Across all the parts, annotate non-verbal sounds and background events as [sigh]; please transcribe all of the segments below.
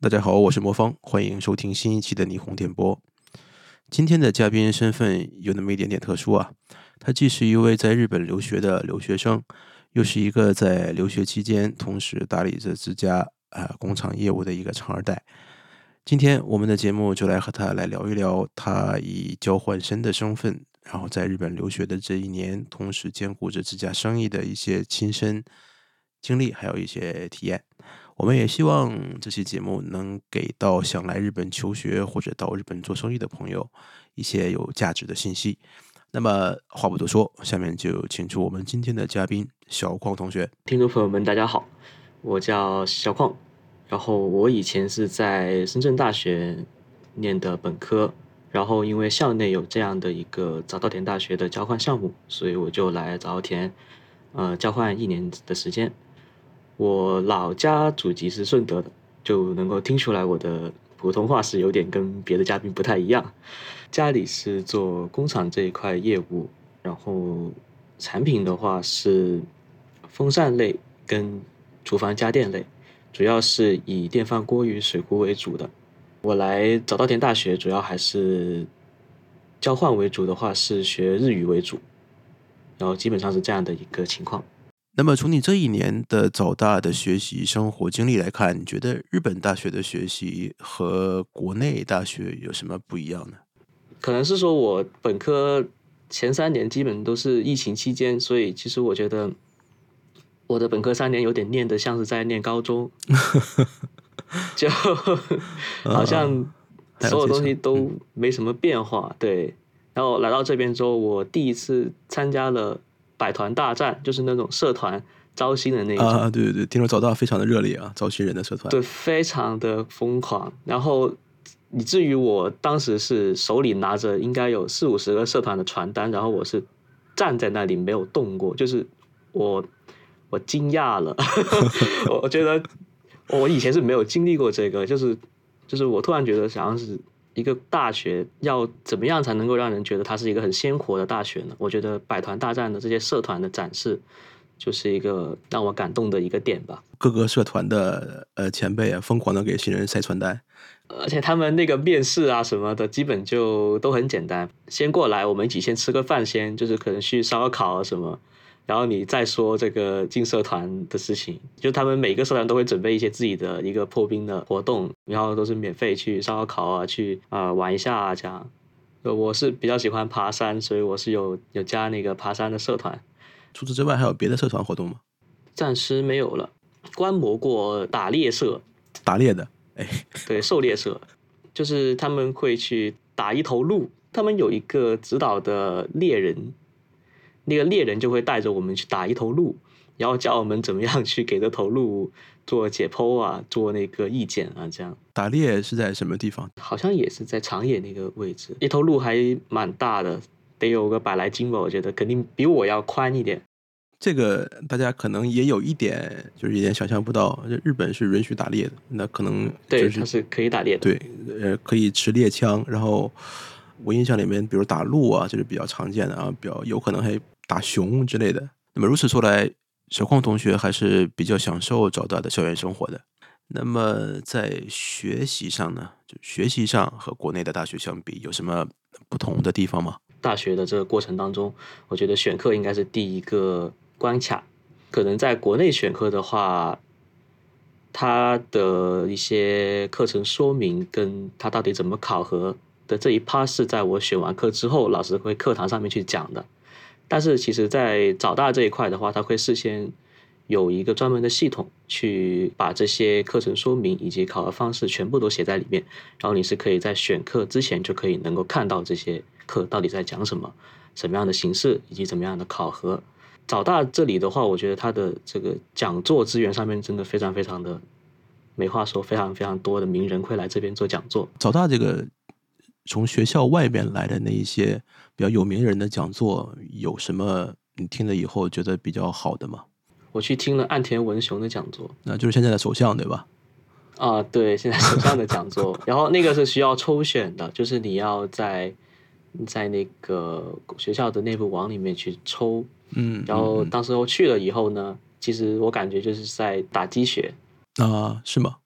大家好，我是魔方，欢迎收听新一期的霓虹电波。今天的嘉宾身份有那么一点点特殊啊，他既是一位在日本留学的留学生，又是一个在留学期间同时打理着自家啊工厂业务的一个长二代。今天我们的节目就来和他来聊一聊他以交换生的身份，然后在日本留学的这一年，同时兼顾着自家生意的一些亲身经历，还有一些体验。我们也希望这期节目能给到想来日本求学或者到日本做生意的朋友一些有价值的信息。那么话不多说，下面就请出我们今天的嘉宾小矿同学。听众朋友们，大家好，我叫小矿，然后我以前是在深圳大学念的本科，然后因为校内有这样的一个早稻田大学的交换项目，所以我就来早稻田，呃，交换一年的时间。我老家祖籍是顺德的，就能够听出来我的普通话是有点跟别的嘉宾不太一样。家里是做工厂这一块业务，然后产品的话是风扇类跟厨房家电类，主要是以电饭锅与水壶为主的。我来早稻田大学主要还是交换为主的话是学日语为主，然后基本上是这样的一个情况。那么从你这一年的早大的学习生活经历来看，你觉得日本大学的学习和国内大学有什么不一样呢？可能是说我本科前三年基本都是疫情期间，所以其实我觉得我的本科三年有点念的像是在念高中，[laughs] 就好像所有东西都没什么变化。对，然后来到这边之后，我第一次参加了。百团大战就是那种社团招新的那种啊，对对对，听说早大非常的热烈啊，招新人的社团，对，非常的疯狂。然后以至于我当时是手里拿着应该有四五十个社团的传单，然后我是站在那里没有动过，就是我我惊讶了，[laughs] 我觉得我以前是没有经历过这个，就是就是我突然觉得好像是。一个大学要怎么样才能够让人觉得它是一个很鲜活的大学呢？我觉得百团大战的这些社团的展示，就是一个让我感动的一个点吧。各个社团的呃前辈啊，疯狂的给新人塞传单，而且他们那个面试啊什么的，基本就都很简单，先过来，我们一起先吃个饭，先就是可能去烧烤啊什么。然后你再说这个进社团的事情，就他们每个社团都会准备一些自己的一个破冰的活动，然后都是免费去烧烤啊，去啊玩一下啊这样。我是比较喜欢爬山，所以我是有有加那个爬山的社团。除此之外，还有别的社团活动吗？暂时没有了。观摩过打猎社，打猎的，哎，对，狩猎社，就是他们会去打一头鹿，他们有一个指导的猎人。那个猎人就会带着我们去打一头鹿，然后教我们怎么样去给这头鹿做解剖啊，做那个意见啊，这样。打猎是在什么地方？好像也是在长野那个位置。一头鹿还蛮大的，得有个百来斤吧，我觉得肯定比我要宽一点。这个大家可能也有一点，就是有点想象不到，日本是允许打猎的，那可能对它是可以打猎的，对，呃，可以持猎枪，然后我印象里面，比如打鹿啊，就是比较常见的啊，比较有可能还。打熊之类的。那么如此说来，小矿同学还是比较享受找到的校园生活的。那么在学习上呢，就学习上和国内的大学相比，有什么不同的地方吗？大学的这个过程当中，我觉得选课应该是第一个关卡。可能在国内选课的话，它的一些课程说明跟它到底怎么考核的这一趴，是在我选完课之后，老师会课堂上面去讲的。但是其实，在早大这一块的话，他会事先有一个专门的系统，去把这些课程说明以及考核方式全部都写在里面。然后你是可以在选课之前就可以能够看到这些课到底在讲什么，什么样的形式以及怎么样的考核。早大这里的话，我觉得它的这个讲座资源上面真的非常非常的没话说，非常非常多的名人会来这边做讲座。早大这个。从学校外边来的那一些比较有名人的讲座，有什么你听了以后觉得比较好的吗？我去听了岸田文雄的讲座，那就是现在的首相对吧？啊，对，现在首相的讲座，[laughs] 然后那个是需要抽选的，就是你要在在那个学校的内部网里面去抽，嗯，然后当时候去了以后呢，其实我感觉就是在打鸡血啊，是吗？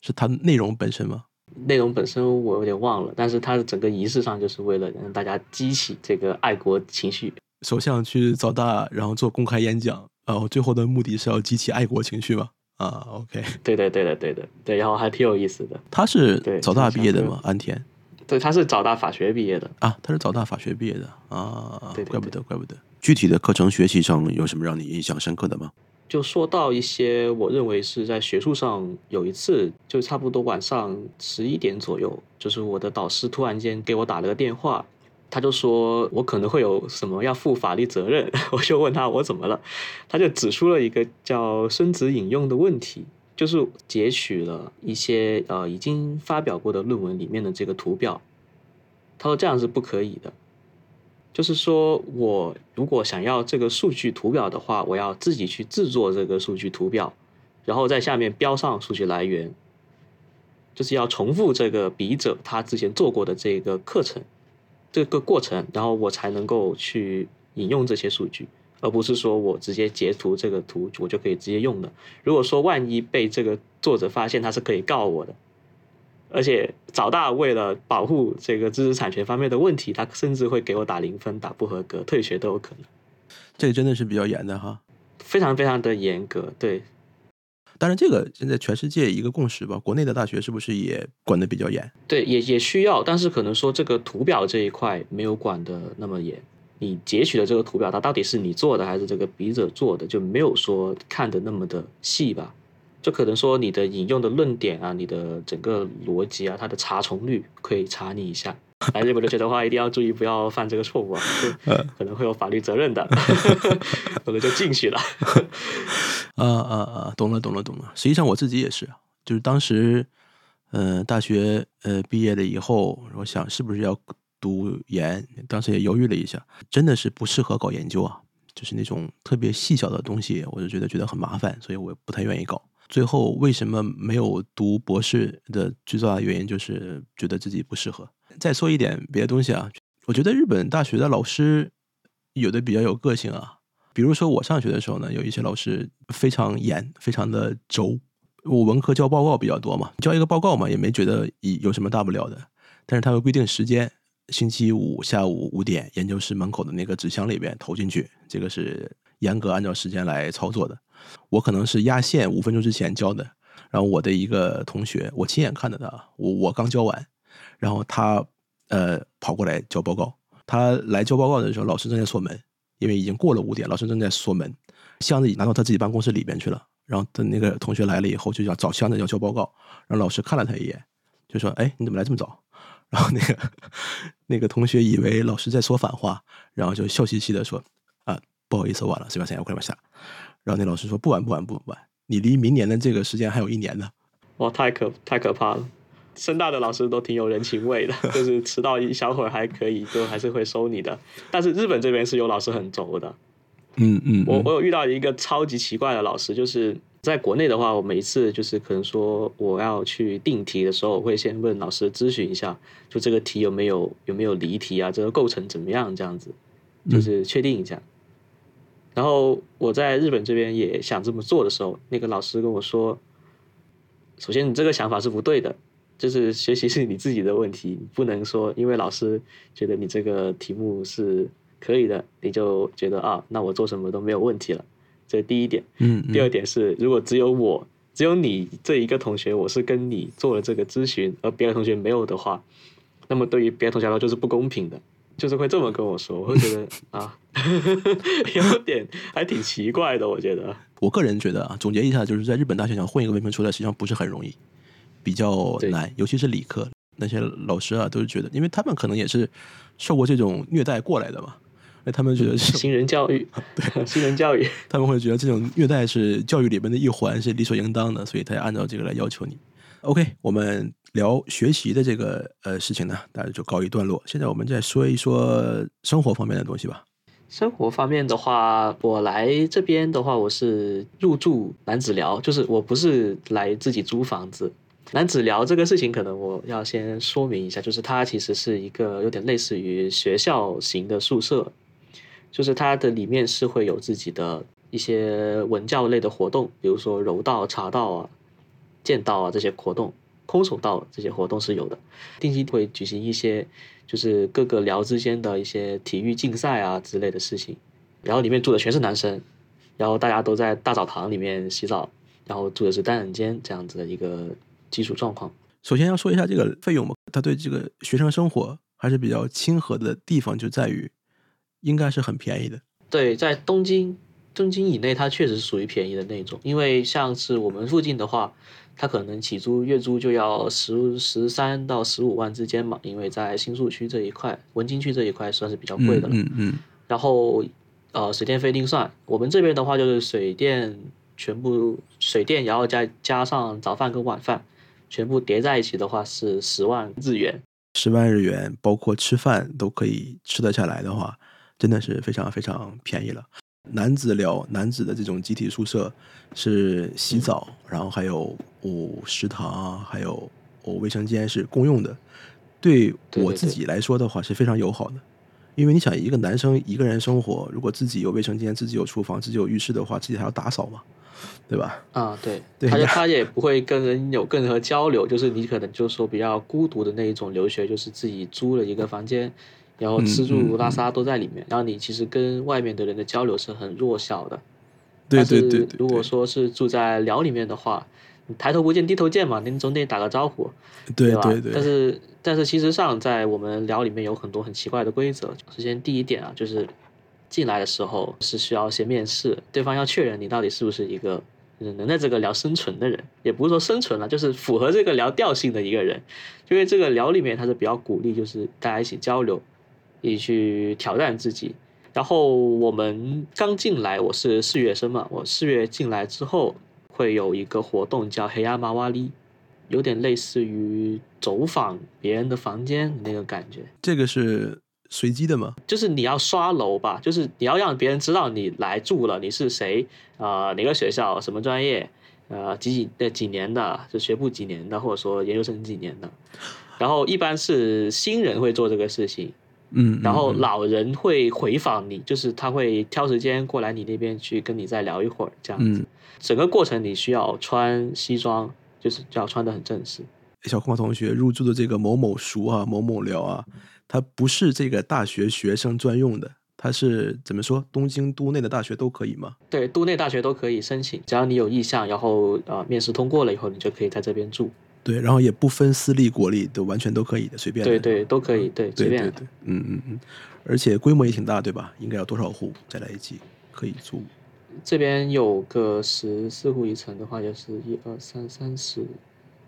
是它内容本身吗？内容本身我有点忘了，但是它的整个仪式上就是为了让大家激起这个爱国情绪。首相去早大，然后做公开演讲，然后最后的目的是要激起爱国情绪嘛？啊，OK，对的，对的，对的，对，然后还挺有意思的。他是对早大毕业的吗？安田对，他是早大法学毕业的。啊，他是早大法学毕业的啊，对对怪不得，怪不得。具体的课程学习上有什么让你印象深刻的吗？就说到一些我认为是在学术上有一次，就差不多晚上十一点左右，就是我的导师突然间给我打了个电话，他就说我可能会有什么要负法律责任，[laughs] 我就问他我怎么了，他就指出了一个叫孙子引用的问题，就是截取了一些呃已经发表过的论文里面的这个图表，他说这样是不可以的。就是说我如果想要这个数据图表的话，我要自己去制作这个数据图表，然后在下面标上数据来源，就是要重复这个笔者他之前做过的这个课程这个过程，然后我才能够去引用这些数据，而不是说我直接截图这个图我就可以直接用的。如果说万一被这个作者发现，他是可以告我的。而且早大为了保护这个知识产权方面的问题，他甚至会给我打零分、打不合格、退学都有可能，这个真的是比较严的哈。非常非常的严格。对，当然，这个现在全世界一个共识吧，国内的大学是不是也管得比较严？对，也也需要，但是可能说这个图表这一块没有管的那么严。你截取的这个图表，它到底是你做的还是这个笔者做的，就没有说看的那么的细吧。就可能说你的引用的论点啊，你的整个逻辑啊，它的查重率可以查你一下。来日本留学的话，一定要注意不要犯这个错误啊，[laughs] 就可能会有法律责任的，[laughs] 可能就进去了。啊啊啊！懂了，懂了，懂了。实际上我自己也是，就是当时，呃，大学呃毕业了以后，我想是不是要读研，当时也犹豫了一下，真的是不适合搞研究啊，就是那种特别细小的东西，我就觉得觉得很麻烦，所以我不太愿意搞。最后为什么没有读博士的最重要的原因就是觉得自己不适合。再说一点别的东西啊，我觉得日本大学的老师有的比较有个性啊。比如说我上学的时候呢，有一些老师非常严，非常的轴。我文科交报告比较多嘛，交一个报告嘛，也没觉得有什么大不了的。但是他会规定时间，星期五下午五点，研究室门口的那个纸箱里边投进去，这个是严格按照时间来操作的。我可能是压线五分钟之前交的，然后我的一个同学，我亲眼看着他，我我刚交完，然后他呃跑过来交报告。他来交报告的时候，老师正在锁门，因为已经过了五点，老师正在锁门，箱子已拿到他自己办公室里边去了。然后等那个同学来了以后，就要找箱子要交报告，然后老师看了他一眼，就说：“哎，你怎么来这么早？”然后那个 [laughs] 那个同学以为老师在说反话，然后就笑嘻嘻的说：“，不好意思，晚了，随便三下，快点下。”然后那老师说：“不晚不晚不晚，你离明年的这个时间还有一年呢。哇，太可太可怕了！深大的老师都挺有人情味的，[laughs] 就是迟到一小会儿还可以，就还是会收你的。但是日本这边是有老师很轴的。”嗯嗯，我我有遇到一个超级奇怪的老师，就是在国内的话，我每一次就是可能说我要去定题的时候，我会先问老师咨询一下，就这个题有没有有没有离题啊，这个构成怎么样，这样子就是确定一下。然后我在日本这边也想这么做的时候，那个老师跟我说，首先你这个想法是不对的，就是学习是你自己的问题，不能说因为老师觉得你这个题目是可以的，你就觉得啊，那我做什么都没有问题了。这是第一点。嗯，第二点是，如果只有我，只有你这一个同学，我是跟你做了这个咨询，而别的同学没有的话，那么对于别的同学来说就是不公平的，就是会这么跟我说，我会觉得啊，[laughs] 有点还挺奇怪的，我觉得。我个人觉得啊，总结一下，就是在日本大学想混一个文凭出来，实际上不是很容易，比较难，尤其是理科那些老师啊，都是觉得，因为他们可能也是受过这种虐待过来的嘛，那他们觉得是新人教育，[laughs] 对 [laughs] 新人教育，他们会觉得这种虐待是教育里面的一环，是理所应当的，所以他要按照这个来要求你。OK，我们聊学习的这个呃事情呢，大家就告一段落。现在我们再说一说生活方面的东西吧。生活方面的话，我来这边的话，我是入住男子寮，就是我不是来自己租房子。男子寮这个事情，可能我要先说明一下，就是它其实是一个有点类似于学校型的宿舍，就是它的里面是会有自己的一些文教类的活动，比如说柔道、茶道啊，剑道啊这些活动，空手道这些活动是有的。定期会举行一些就是各个寮之间的一些体育竞赛啊之类的事情。然后里面住的全是男生，然后大家都在大澡堂里面洗澡，然后住的是单人间这样子的一个基础状况。首先要说一下这个费用嘛，它对这个学生生活还是比较亲和的地方就在于，应该是很便宜的。对，在东京，东京以内它确实是属于便宜的那种，因为像是我们附近的话，它可能起租月租就要十十三到十五万之间嘛，因为在新宿区这一块、文京区这一块算是比较贵的了。嗯嗯然后呃，水电费另算，我们这边的话就是水电全部水电，然后再加上早饭跟晚饭，全部叠在一起的话是十万日元。十万日元，包括吃饭都可以吃得下来的话，真的是非常非常便宜了。男子寮、男子的这种集体宿舍是洗澡，然后还有哦食堂啊，还有哦卫生间是共用的。对我自己来说的话是非常友好的，因为你想一个男生一个人生活，如果自己有卫生间、自己有厨房、自己有浴室的话，自己还要打扫嘛，对吧？啊，对，对他他也不会跟人有任何交流，就是你可能就是说比较孤独的那一种留学，就是自己租了一个房间，然后吃住拉撒都在里面，然后你其实跟外面的人的交流是很弱小的。对但是对对对，如果说是住在寮里面的话，你抬头不见低头见嘛，你总得打个招呼，吧？对对对，但是但是其实上在我们寮里面有很多很奇怪的规则。首先第一点啊，就是进来的时候是需要先面试，对方要确认你到底是不是一个就是能在这个聊生存的人，也不是说生存了，就是符合这个聊调性的一个人。因为这个聊里面它是比较鼓励，就是大家一起交流，一起去挑战自己。然后我们刚进来，我是四月生嘛，我四月进来之后会有一个活动叫黑亚马瓦里，有点类似于走访别人的房间那个感觉，这个是随机的吗？就是你要刷楼吧，就是你要让别人知道你来住了，你是谁，呃，哪个学校，什么专业，呃，几几呃几年的，就学部几年的，或者说研究生几年的。然后一般是新人会做这个事情，嗯，然后老人会回访你，就是他会挑时间过来你那边去跟你再聊一会儿，这样子。嗯整个过程你需要穿西装，就是要穿的很正式。小空同学入住的这个某某熟啊、某某聊啊，它不是这个大学学生专用的，它是怎么说？东京都内的大学都可以吗？对，都内大学都可以申请，只要你有意向，然后呃面试通过了以后，你就可以在这边住。对，然后也不分私立国立，都完全都可以的，随便的。对对，都可以，对，随便。对对对，嗯嗯嗯，而且规模也挺大，对吧？应该有多少户再来一起可以租？这边有个十四户一层的话，就是一二三三十，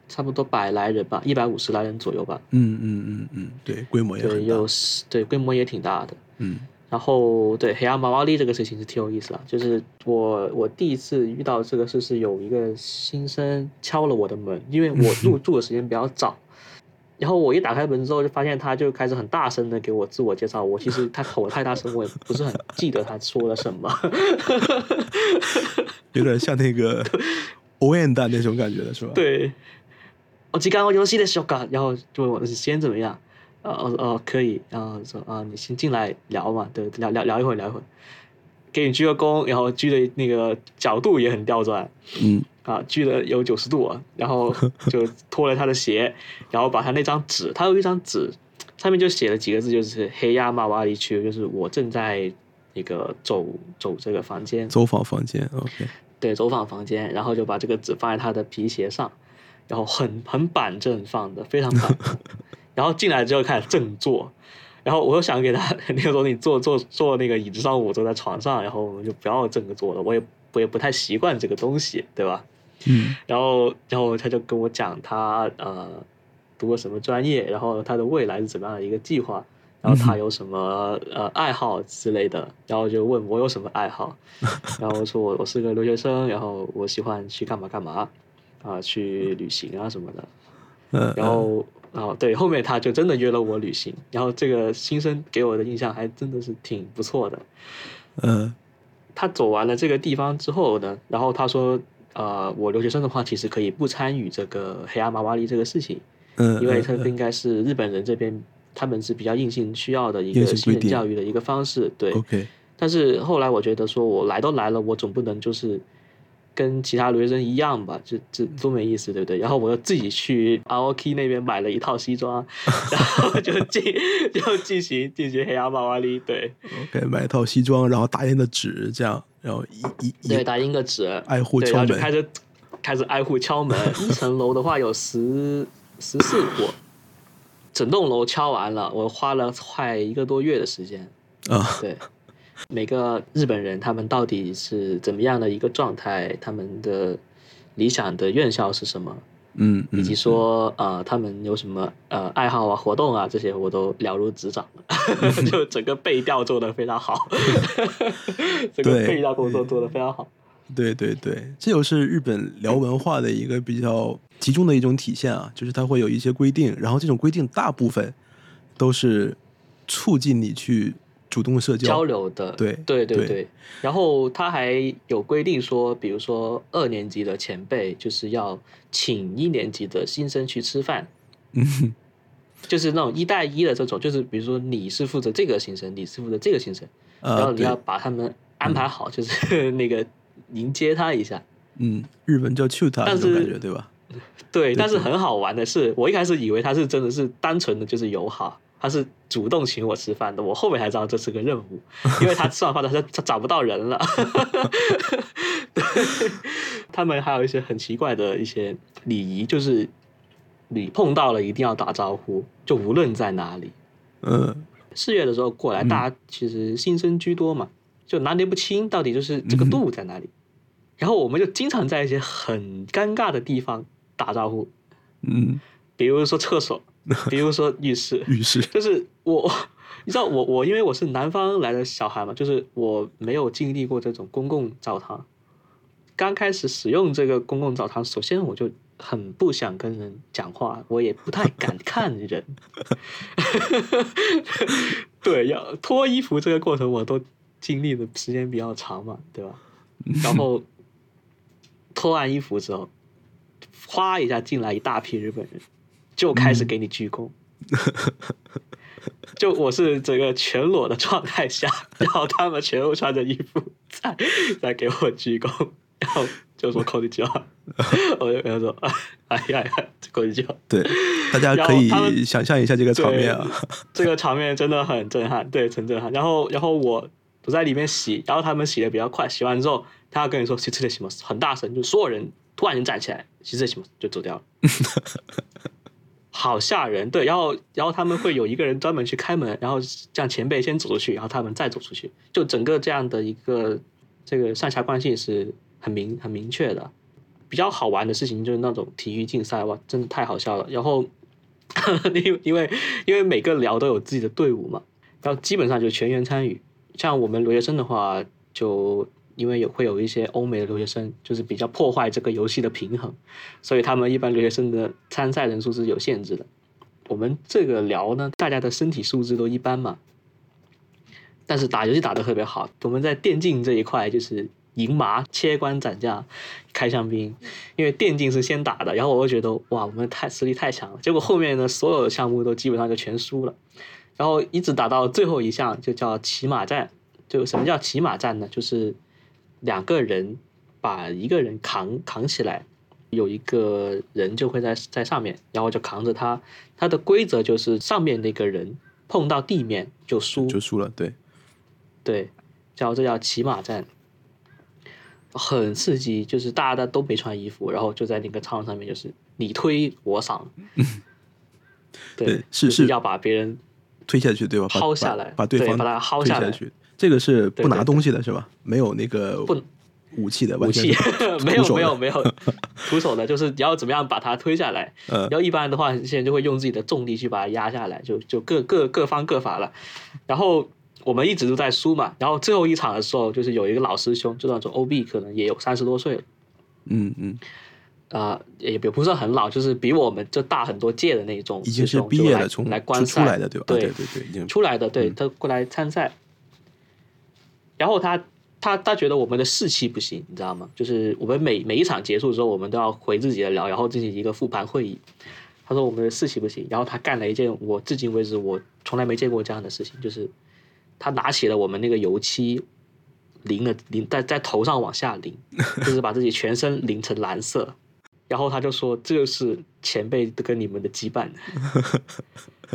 差不多百来人吧，一百五十来人左右吧。嗯嗯嗯嗯，对，规模也对，很大有。十对规模也挺大的。嗯然后对黑暗毛毛力这个事情是挺有意思的，就是我我第一次遇到这个事是有一个新生敲了我的门，因为我入 [laughs] 住的时间比较早，然后我一打开门之后就发现他就开始很大声的给我自我介绍，我其实他吼太大声，我也不是很记得他说了什么。[laughs] 有点像那个欧燕蛋那种感觉的是吧？，对，我时間我游戏的时候然后就问我时间怎么样？呃哦哦可以，然后说啊你先进来聊嘛，对，聊聊聊一会儿聊一会儿，给你鞠个躬，然后鞠的那个角度也很刁钻嗯啊，鞠了有九十度啊，然后就脱了他的鞋，然后把他那张纸，他有一张纸，上面就写了几个字，就是黑亚马瓦里区，就是我正在那个走走这个房间，走访房间，OK，对，走访房间，然后就把这个纸放在他的皮鞋上，然后很很板正放的，非常板正。然后进来之后开始正坐，然后我又想给他那个时候你坐坐坐那个椅子上，我坐在床上，然后我们就不要正着坐了，我也我也不太习惯这个东西，对吧？嗯。然后然后他就跟我讲他呃读过什么专业，然后他的未来是怎么样的一个计划，然后他有什么呃爱好之类的，然后就问我有什么爱好，然后我说我我是个留学生，然后我喜欢去干嘛干嘛啊、去旅行啊什么的，嗯，然后啊对，后面他就真的约了我旅行，然后这个新生给我的印象还真的是挺不错的，嗯他走完了这个地方之后呢，然后他说，呃，我留学生的话，其实可以不参与这个黑阿玛瓦利这个事情，嗯，因为这嗯个应该是日本人这边他们是比较硬性需要的一个新人教育的一个方式，对。OK，但是后来我觉得说，我来都来了，我总不能就是跟其他留学生一样吧，就这多没意思，对不对？然后我又自己去 ROK 那边买了一套西装，[laughs] 然后就进就进行进行黑压马瓦里，对 OK，买一套西装，然后打印的纸，这样，然后一一对，打印个纸，挨户对，然敲门后就开始开始挨户敲门。[laughs] 一层楼的话有十十四户，整栋楼敲完了，我花了快一个多月的时间。啊，对，[laughs] 每个日本人他们到底是怎么样的一个状态，他们的理想的院校是什么，嗯嗯，以及说呃他们有什么呃爱好啊、活动啊这些，我都了如指掌了，[laughs] 就整个背调做的非常好，[laughs] 整个背调工作做的非常好。对对对，这就是日本聊文化的一个比较集中的一种体现啊，就是它会有一些规定，然后这种规定大部分都是促进你去主动社交。交流的，对对对对。对。然后他还有规定说，比如说二年级的前辈就是要请一年级的新生去吃饭，嗯。就是那种一带一的这种，就是比如说你是负责这个新生，你是负责这个新生，然后你要，把他们安排好，就是那个迎接他一下。嗯，日本叫但是这种感觉，对吧？对，但是很好玩的是，我一开始以为他是真的是单纯的就是友好，他是主动请我吃饭的。我后面才知道这是个任务，因为他吃完饭他他找不到人了。[laughs] 对，他们还有一些很奇怪的一些礼仪，就是你碰到了一定要打招呼，就无论在哪里。嗯四月的时候过来，嗯大家其实新生居多嘛，就拿捏不清到底就是这个度在哪里。然后我们就经常在一些很尴尬的地方打招呼，嗯，比如说厕所，[laughs] 比如说浴室，浴室，就是我，[laughs] 你知道我我因为我是南方来的小孩嘛，就是我没有经历过这种公共澡堂。刚开始使用这个公共澡堂，首先我就很不想跟人讲话，我也不太敢看人。[laughs] 对，要脱衣服这个过程，我都经历的时间比较长嘛，对吧？然后脱完衣服之后，哗一下进来一大批日本人，就开始给你鞠躬。[laughs] 就我是整个全裸的状态下，[laughs] 然后他们全部穿着衣服在在给我鞠躬，[laughs] 然后就说“口里叫”，我就跟他说：“哎呀呀，口里叫。”对，大家然可以想象一下这个场面啊，这个场面真的很震撼，对，很震撼。然后，然后我我在里面洗，然后他们洗的比较快，洗完之后，他要跟你说“洗这里什么”，很大声，就所有人突然间站起来，“洗这里什么”就走掉了，好吓人。对，然后然后他们会有一个人专门去开门，然后让前辈先走出去，然后他们再走出去，就整个这样的一个这个上下关系是很明很明确的。比较好玩的事情就是那种体育竞赛，哇，真的太好笑了。然后 [laughs] 因为因为因为每个寮都有自己的队伍嘛，然后基本上就全员参与。像我们留学生的话，就因为有会有一些欧美的留学生，就是比较破坏这个游戏的平衡，所以他们一般留学生的参赛人数是有限制的。我们这个聊呢，大家的身体素质都一般嘛，但是打游戏打得特别好。我们在电竞这一块就是赢麻、切关斩将、开香槟，因为电竞是先打的，然后我就觉得哇，我们太实力太强了。结果后面呢，所有的项目都基本上就全输了，然后一直打到最后一项，就叫骑马战。就什么叫骑马战呢？就是两个人把一个人扛扛起来，有一个人就会在在上面，然后就扛着他。他的规则就是上面那个人碰到地面就输，就输了，对，对，叫这叫骑马战，很刺激，就是大家都没穿衣服，然后就在那个操场上面，就是你推我搡，[laughs] 对，对是就是要把别人推下去，对吧？把薅下来把把对方把他薅下来下去。这个是不拿东西的是吧？没有那个不武器的，武器 [laughs] 没有没有没有徒手的，就是你要怎么样把它推下来。嗯然后一般的话，现在就会用自己的重力去把它压下来，就就各各各方各法了。然后我们一直都在输嘛，然后最后一场的时候，就是有一个老师兄，就那种 OB 可能也有三十多岁了。嗯嗯，啊、也也不是很老，就是比我们就大很多届的那种已经是毕业了，从来观出出赛来的对吧？啊对对对对，已经出来的，对嗯他过来参赛，然后他他他觉得我们的士气不行，你知道吗？就是我们每每一场结束之后，我们都要回自己的聊，然后进行一个复盘会议。他说我们的士气不行，然后他干了一件我至今为止我从来没见过这样的事情，就是他拿起了我们那个油漆淋了淋在在头上往下淋，就是把自己全身淋成蓝色。然后他就说：“这就是前辈跟你们的羁绊。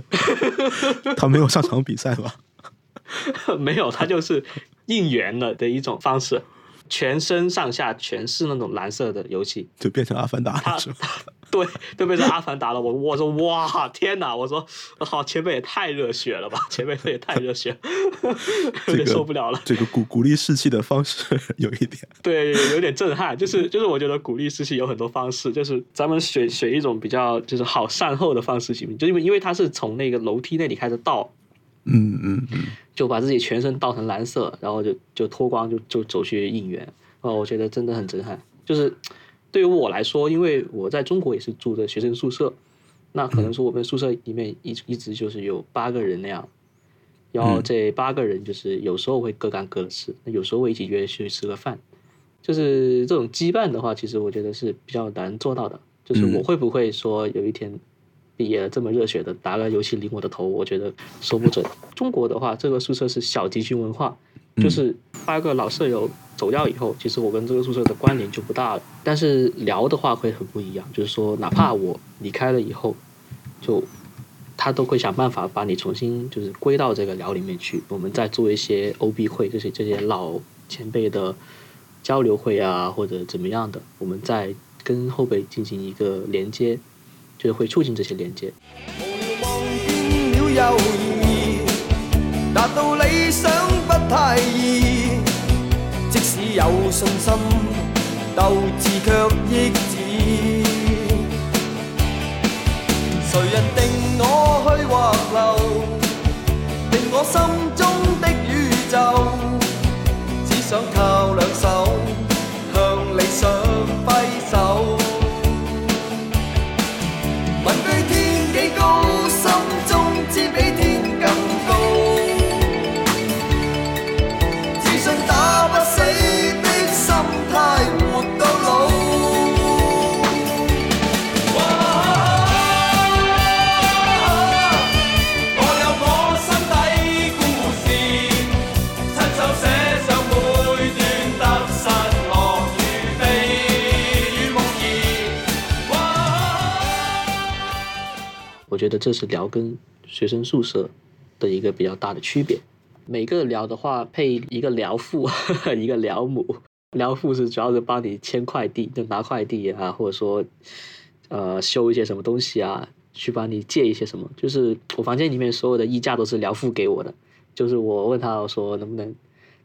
[laughs] 他没有上场比赛吧？[laughs] 没有，他就是应援了的一种方式，全身上下全是那种蓝色的油漆，就变成阿凡达了，是吧？[laughs] 对，就变成阿凡达了。我我说哇，天哪！我说好，前辈也太热血了吧，[laughs] 前辈这也太热血了，有点受不了了。这个鼓鼓励士气的方式有一点，对，有点震撼。就是就是，我觉得鼓励士气有很多方式，就是咱们选选一种比较就是好善后的方式行不行？就因为因为他是从那个楼梯那里开始倒，嗯嗯嗯，就把自己全身倒成蓝色，然后就就脱光就就走去应援。哦，我觉得真的很震撼。就是对于我来说，因为我在中国也是住的学生宿舍，那可能说我们宿舍里面一一直就是有八个人那样，然后这八个人就是有时候会各干各的事，有时候会一起约去吃个饭。就是这种羁绊的话，其实我觉得是比较难做到的。就是我会不会说有一天毕业了这么热血的打个游戏淋我的头，我觉得说不准。中国的话，这个宿舍是小集群文化，就是八个老舍友走掉以后，其实我跟这个宿舍的关联就不大了。但是聊的话会很不一样，就是说哪怕我离开了以后，就他都会想办法把你重新就是归到这个聊里面去。我们再做一些 OB 会，这些这些老前辈的交流会啊，或者怎么样的，我们再跟后辈进行一个连接，就是会促进这些连接。無聊望見了友誼，達到理想不太易。即使有信心，鬥志卻抑止。誰人定我去或留？定我心中的宇宙。只想靠我觉得这是寮跟学生宿舍的一个比较大的区别。每个寮的话配一个寮父，[laughs] 一个寮母。寮父是主要是帮你签快递，就拿快递啊，或者说呃修一些什么东西啊，去帮你借一些什么。就是我房间里面所有的衣架都是寮父给我的，就是我问他说能不能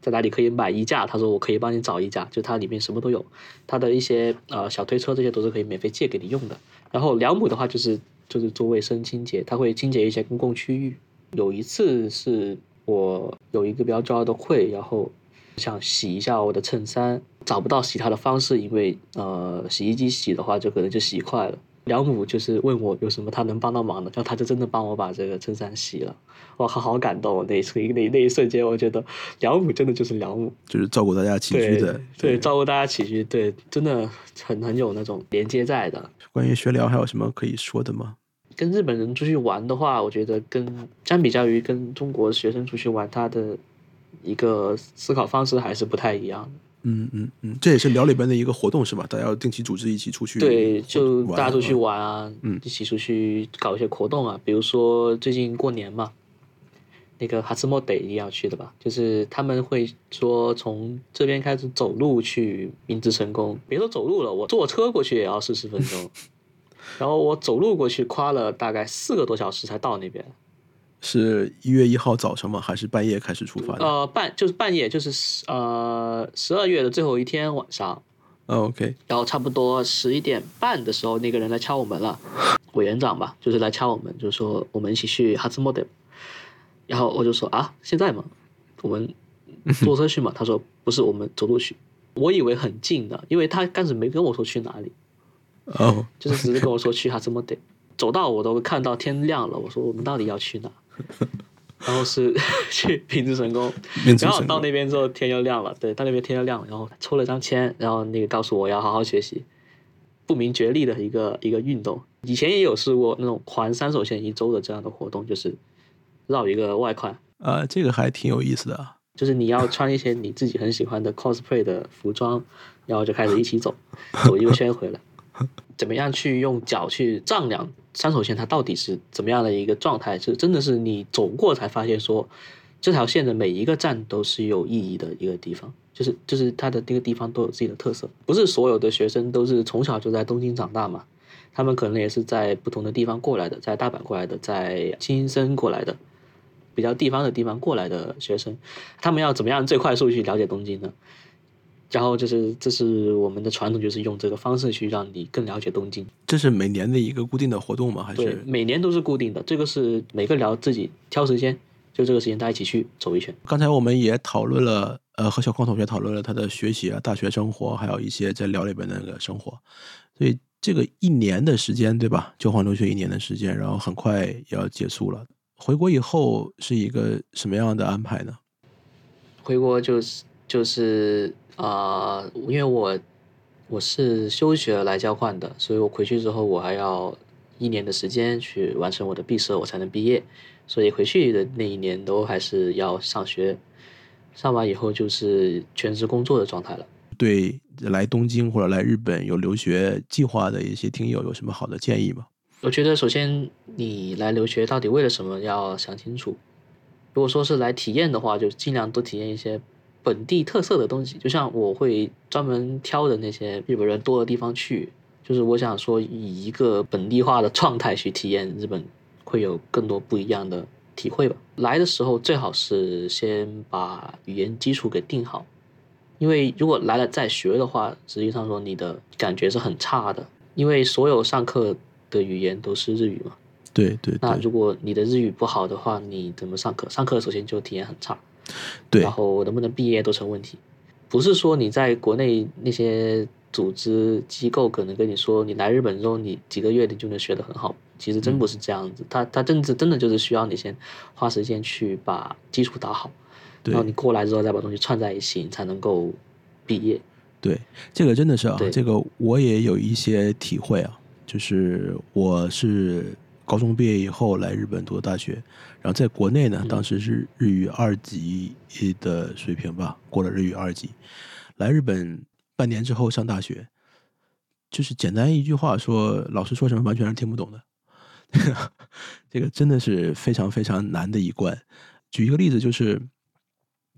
在哪里可以买衣架，他说我可以帮你找衣架，就它里面什么都有，它的一些呃小推车这些都是可以免费借给你用的。然后寮母的话就是就是做卫生清洁，它会清洁一些公共区域。有一次是我有一个比较重要的会，然后想洗一下我的衬衫，找不到洗它的方式，因为呃洗衣机洗的话就可能就洗坏了。梁母就是问我有什么他能帮到忙的，然后他就真的帮我把这个衬衫洗了，哇，好好感动哦！那一瞬那那一瞬间，我觉得梁母真的就是梁母，就是照顾大家起居对的。对，照顾大家起居，对，真的很很有那种连接在的。关于学聊还有什么可以说的吗？跟日本人出去玩的话，我觉得跟相比较于跟中国学生出去玩，他的一个思考方式还是不太一样的。嗯嗯嗯，这也是聊里边的一个活动是吧？大家要定期组织一起出去，对，就大家出去啊玩啊，嗯一起出去搞一些活动啊，比如说最近过年嘛，那个哈斯莫得一定要去的吧，就是他们会说从这边开始走路去明治神宫，别说走路了，我坐车过去也要四十分钟，然后我走路过去花了大概四个多小时才到那边。是一月一号早上吗？还是半夜开始出发的？呃，半就是半夜，就是十呃十二月的最后一天晚上，哦 OK，然后差不多十一点半的时候，那个人来敲我门了，委员长吧，就是来敲我们，就是说我们一起去哈兹莫德，然后我就说啊，现在吗？我们 [laughs] 坐车去嘛？他说不是，我们走路去。我以为很近的，因为他开始没跟我说去哪里，哦，[laughs] 就是只是跟我说去哈兹莫德，走到我都看到天亮了，我说我们到底要去哪？[laughs] 然后是去平治神宫，然后到那边之后天又亮了，对，到那边天又亮了，然后抽了张签，然后那个告诉我要好好学习，不明觉厉的一个一个运动。以前也有试过那种环三手线一周的这样的活动，就是绕一个外环。啊，这个还挺有意思的啊。就是你要穿一些你自己很喜欢的 cosplay 的服装，然后就开始一起走，走一个圈回来。[laughs] 怎么样去用脚去丈量山手线它到底是怎么样的一个状态？是真的是你走过才发现说，这条线的每一个站都是有意义的一个地方，就是就是它的那个地方都有自己的特色。不是所有的学生都是从小就在东京长大嘛，他们可能也是在不同的地方过来的，在大阪过来的，在青森过来的，比较地方的地方过来的学生，他们要怎么样最快速去了解东京呢？然后就是这是我们的传统，就是用这个方式去让你更了解东京。这是每年的一个固定的活动吗？还，是每年都是固定的，这个是每个聊自己挑时间，就这个时间大家一起去走一圈。刚才我们也讨论了，呃，和小匡同学讨论了他的学习啊、大学生活，还有一些在聊里边的那个生活。所以这个一年的时间，对吧？交换留学一年的时间，然后很快也要结束了。回国以后是一个什么样的安排呢？回国就是就是啊、呃因为我我是休学来交换的，所以我回去之后我还要一年的时间去完成我的毕设，我才能毕业。所以回去的那一年都还是要上学，上完以后就是全职工作的状态了。对来东京或者来日本有留学计划的一些听友有什么好的建议吗？我觉得首先你来留学到底为了什么要想清楚。如果说是来体验的话，就尽量多体验一些本地特色的东西。就像我会专门挑的那些日本人多的地方去，就是我想说以一个本地化的状态去体验日本，会有更多不一样的体会吧。来的时候最好是先把语言基础给定好，因为如果来了再学的话，实际上说你的感觉是很差的，因为所有上课的语言都是日语嘛。对对对那如果你的日语不好的话，你怎么上课？上课首先就体验很差，对然后能不能毕业都成问题。不是说你在国内那些组织机构可能跟你说，你来日本之后你几个月你就能学得很好，其实真不是这样子。他他真的真的就是需要你先花时间去把基础打好，然后你过来之后再把东西串在一起，你才能够毕业。对，这个真的是啊，对这个我也有一些体会啊，就是我是高中毕业以后来日本读的大学，然后在国内呢，当时是日语二级的水平吧，过了日语二级，来日本半年之后上大学，就是简单一句话说，老师说什么完全是听不懂的，[laughs] 这个真的是非常非常难的一关。举一个例子，就是，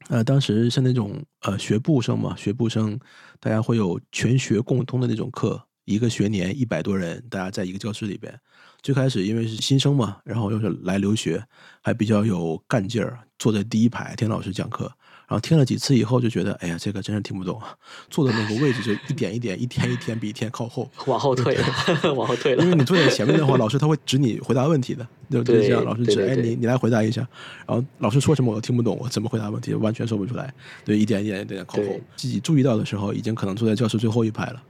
呃，当时像那种呃学部生嘛，学部生大家会有全学共通的那种课，一个学年一百多人，大家在一个教室里边。最开始因为是新生嘛，然后又是来留学，还比较有干劲儿，坐在第一排听老师讲课。然后听了几次以后，就觉得，哎呀，这个真是听不懂啊！坐的那个位置就一点一点，一天一天比一天靠后。[laughs] 往后退了，[laughs] 往后退了因。为你坐在前面的话，老师他会指你回答问题的，就就是这样。对老师指，哎，你你来回答一下。然后老师说什么我都听不懂，我怎么回答问题完全说不出来。对，一点一点一点靠后。自己注意到的时候，已经可能坐在教室最后一排了，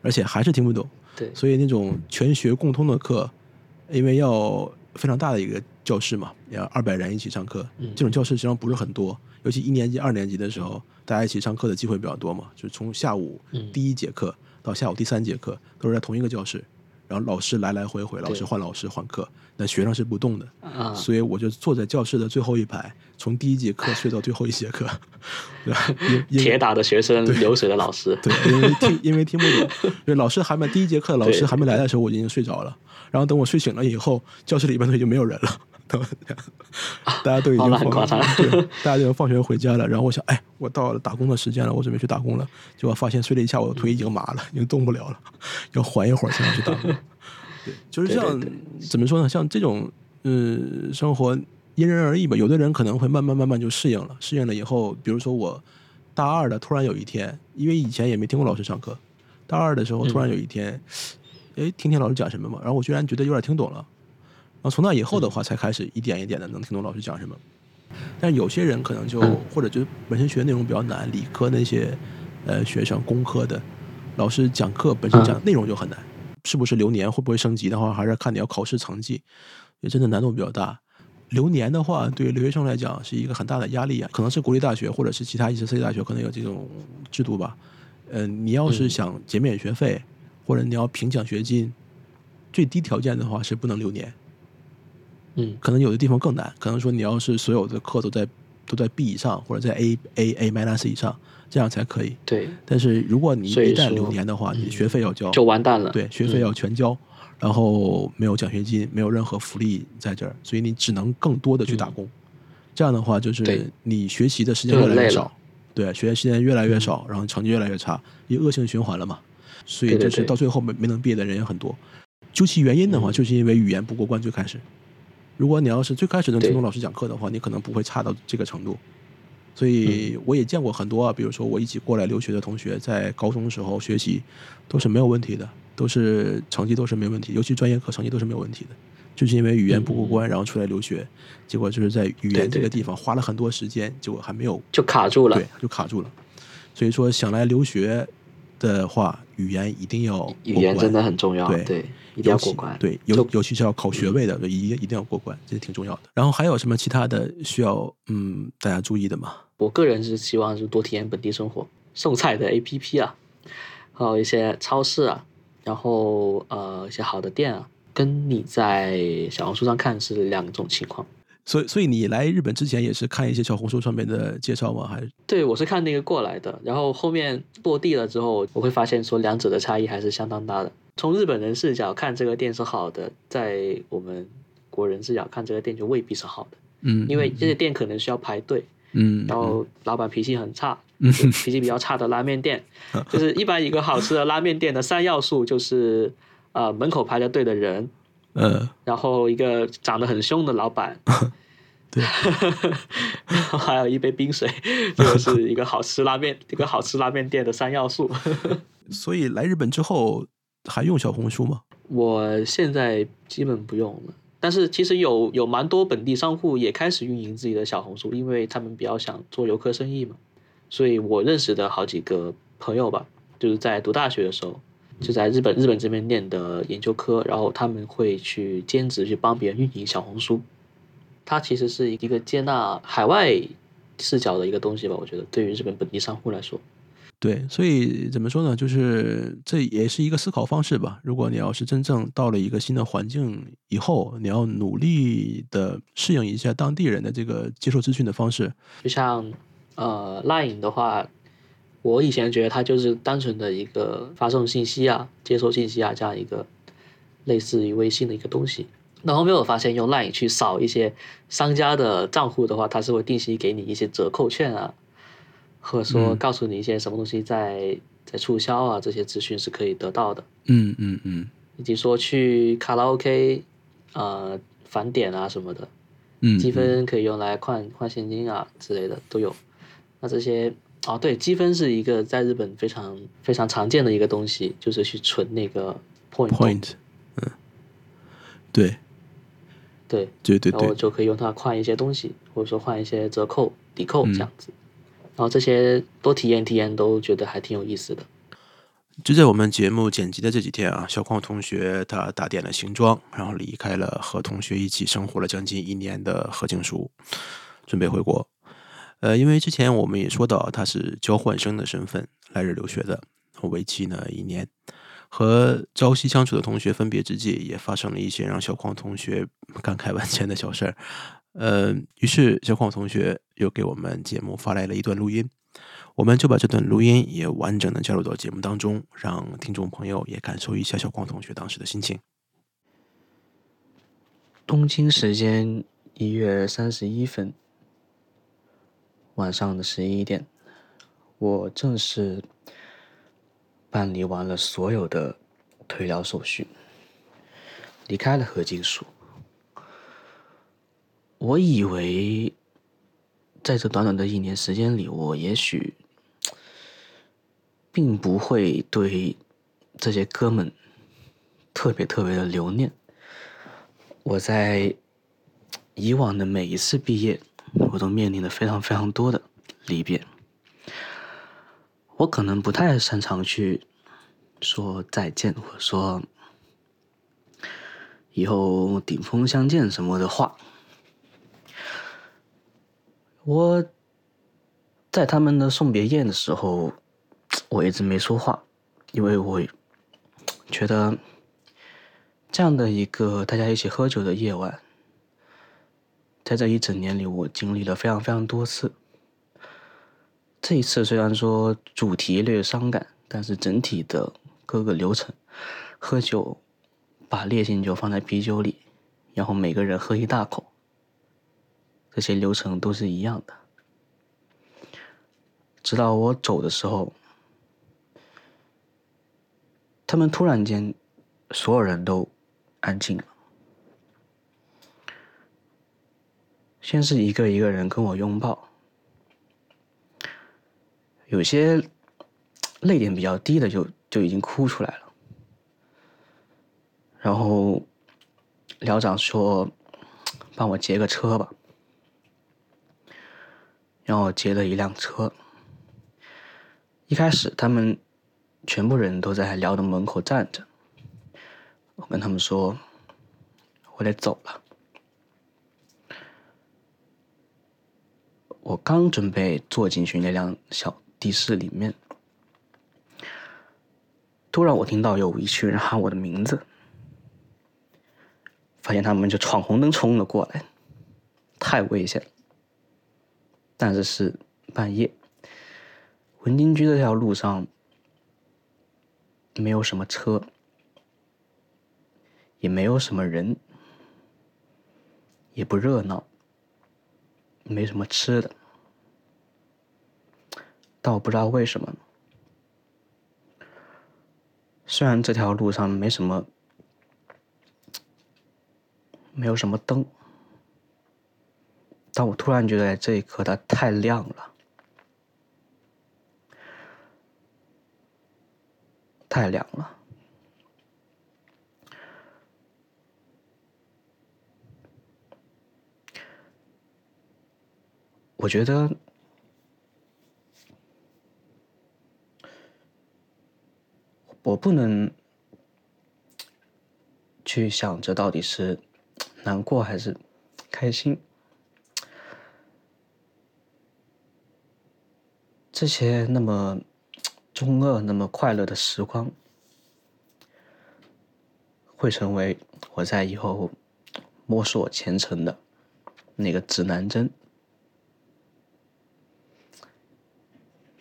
而且还是听不懂。对所以那种全学共通的课，因为要非常大的一个教室嘛，要二百人一起上课，嗯这种教室实际上不是很多，尤其一年级、二年级的时候，大家一起上课的机会比较多嘛，就是从下午嗯第一节课到下午第三节课都是在同一个教室，然后老师来来回回，老师换老师换课，那学生是不动的，啊，所以我就坐在教室的最后一排，从第一节课睡到最后一节课，[laughs] 对吧？因因为铁打的学生，流水的老师。对，因为听因为听不懂，[laughs] 对老师还没第一节课老师还没来的时候，我已经睡着了。然后等我睡醒了以后，教室里边都已经没有人了，[laughs] 都大家都已经放张对，大家都放学回家了。然后我想，哎，我到了打工的时间了，我准备去打工了。结果发现睡了一下午，我腿已经麻了，已经动不了了，[laughs] 要缓一会儿才能去打工。对，[laughs] 就是对对像对怎么说呢？像这种呃生活因人而异吧。有的人可能会慢慢慢慢就适应了，适应了以后，比如说我大二的突然有一天，因为以前也没听过老师上课，大二的时候突然有一天，哎、听听老师讲什么嘛，然后我居然觉得有点听懂了。然后从那以后的话，才开始一点一点的能听懂老师讲什么。但有些人可能就嗯或者就是本身学内容比较难，理科那些呃学生工科的老师讲课本身讲内容就很难，是不是流年会不会升级的话，还是看你要考试成绩，也真的难度比较大。流年的话，对于留学生来讲是一个很大的压力啊，可能是国立大学或者是其他一些私立大学可能有这种制度吧。呃，你要是嗯想减免学费，或者你要评奖学金，最低条件的话是不能留年。嗯可能有的地方更难，可能说你要是所有的课都在都都在 B 以上或者在 A A A minus 以上，这样才可以。对，但是如果你一旦说留年的话，你学费要交，就完蛋了。对，学费要全交，然后没有奖学金，没有任何福利在这儿，所以你只能更多的去打工。这样的话，就是你学习的时间越来越少，对，学习时间越来越少，然后成绩越来越差，一个恶性循环了嘛。所以就是到最后没没能毕业的人也很多。究其原因的话，嗯就是因为语言不过关最开始。如果你要是最开始能听懂老师讲课的话，你可能不会差到这个程度。所嗯以我也见过很多啊，比如说我一起过来留学的同学，在高中时候学习都是没有问题的，都是成绩都是没问题，尤其专业课成绩都是没有问题的，就是因为语言不过关，然后出来留学，结果就是在语言这个地方花了很多时间，结果还没有就卡住了对，，就卡住了。所以说想来留学的话，语言一定要语言真的很重要，对对，一定要过关。对，就尤尤其是要考学位的，一定一定要过关，这挺重要的。然后还有什么其他的需要嗯大家注意的吗？我个人是希望是多体验本地生活，送菜的 APP 啊，还有一些超市啊，然后呃一些好的店啊，跟你在小红书上看是两种情况。所以所以你来日本之前也是看一些小红书上面的介绍吗？还是对，我是看那个过来的，然后后面落地了之后，我会发现说两者的差异还是相当大的。从日本人视角看这个店是好的，在我们国人视角看这个店就未必是好的，嗯，因为这些店可能需要排队，嗯，然后老板脾气很差，嗯脾气比较差的拉面店，就是一般一个好吃的拉面店的三要素就是，呃，门口排着队的人，呃然后一个长得很凶的老板，[laughs] 对，[laughs] 然后还有一杯冰水，[laughs] 这个是一个好吃拉面一个好吃拉面店的三要素。所以来日本之后还用小红书吗？我现在基本不用了，但是其实有有蛮多本地商户也开始运营自己的小红书，因为他们比较想做游客生意嘛。所以我认识的好几个朋友吧，就是在读大学的时候，就在日本日本这边念的研究科，然后他们会去兼职去帮别人运营小红书。它其实是一个接纳海外视角的一个东西吧，我觉得对于日本本地商户来说，对，所以怎么说呢？就是这也是一个思考方式吧。如果你要是真正到了一个新的环境以后，你要努力的适应一下当地人的这个接受资讯的方式。就像呃 Line 的话，我以前觉得它就是单纯的一个发送信息啊、接收信息啊这样一个类似于微信的一个东西。那后面我发现用 Line 去扫一些商家的账户的话，它是会定期给你一些折扣券啊，或者说嗯告诉你一些什么东西在在促销啊，这些资讯是可以得到的。嗯嗯嗯以及说去卡拉 OK 呃返点啊什么的，嗯，积分可以用来换换现金啊之类的都有。那这些哦，对，积分是一个在日本非常非常常见的一个东西，就是去存那个 point。point，嗯，对对，对对对，然后就可以用它换一些东西，或者说换一些折扣、抵扣嗯这样子。然后这些多体验体验都觉得还挺有意思的。就在我们节目剪辑的这几天啊，小矿同学他打点了行装，然后离开了和同学一起生活了将近一年的何静书，准备回国。呃，因为之前我们也说到他是交换生的身份来日留学的，为期呢一年。和朝夕相处的同学分别之际，也发生了一些让小邝同学感慨万千的小事儿。呃，于是小邝同学又给我们节目发来了一段录音。我们就把这段录音也完整的加入到节目当中，让听众朋友也感受一下小光同学当时的心情。东京时间一月三十一分，晚上的十一点，我正式办理完了所有的退疗手续，离开了合金署。我以为，在这短短的一年时间里，我也许并不会对这些哥们特别特别的留念。我在以往的每一次毕业，我都面临了非常非常多的离别。我可能不太擅长去说再见，或者说以后顶峰相见什么的话。我在他们的送别宴的时候，我一直没说话，因为我觉得。这样的一个大家一起喝酒的夜晚，在这一整年里，我经历了非常非常多次。这一次虽然说主题略伤感，但是整体的各个流程，喝酒，把烈性酒放在啤酒里，然后每个人喝一大口，这些流程都是一样的。直到我走的时候，他们突然间，所有人都安静了。先是一个一个人跟我拥抱，有些泪点比较低的就就已经哭出来了。然后寮长说：“帮我劫个车吧。”然后劫了一辆车。一开始他们全部人都在寮的门口站着，我跟他们说：“我得走了。”我刚准备坐进去那辆小的士里面，突然我听到有一群人喊我的名字，发现他们就闯红灯冲了过来，太危险了。但是是半夜，文津居这条路上没有什么车，也没有什么人，也不热闹。没什么吃的，但我不知道为什么。虽然这条路上没什么，没有什么灯，但我突然觉得这一刻它太亮了，太亮了。我觉得，我不能去想着到底是难过还是开心。这些那么中二、那么快乐的时光，会成为我在以后摸索前程的那个指南针。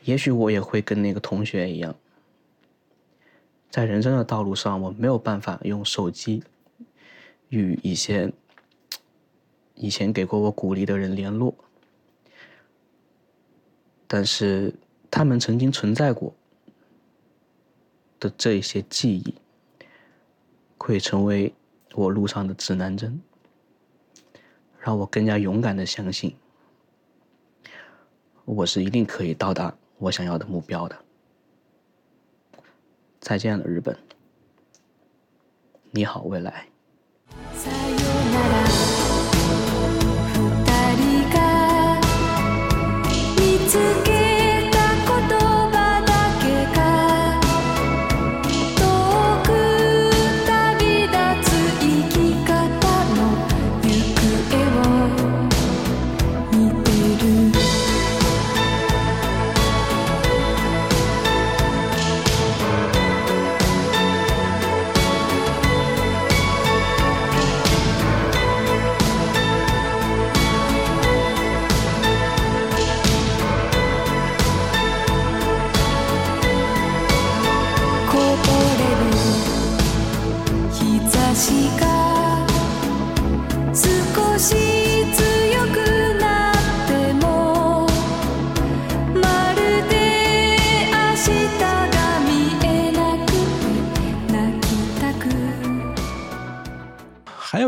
也许我也会跟那个同学一样，在人生的道路上，我没有办法用手机与一些以前给过我鼓励的人联络，但是他们曾经存在过的这些记忆，会成为我路上的指南针，让我更加勇敢的相信，我是一定可以到达。我想要的目标的。再见了，日本。你好，未来。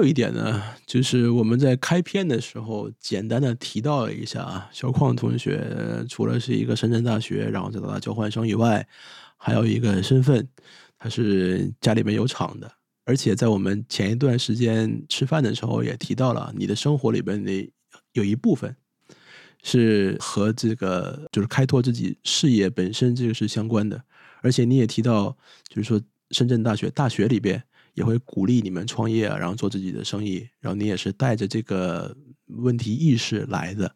一点呢，就是我们在开篇的时候简单的提到了一下啊，小矿同学除了是一个深圳大学，然后再到达交换生以外，还有一个身份，他是家里面有厂的，而且在我们前一段时间吃饭的时候也提到了，你的生活里边的有一部分是和这个就是开拓自己事业本身这个是相关的，而且你也提到，就是说深圳大学大学里边。也会鼓励你们创业，然后做自己的生意，然后你也是带着这个问题意识来的，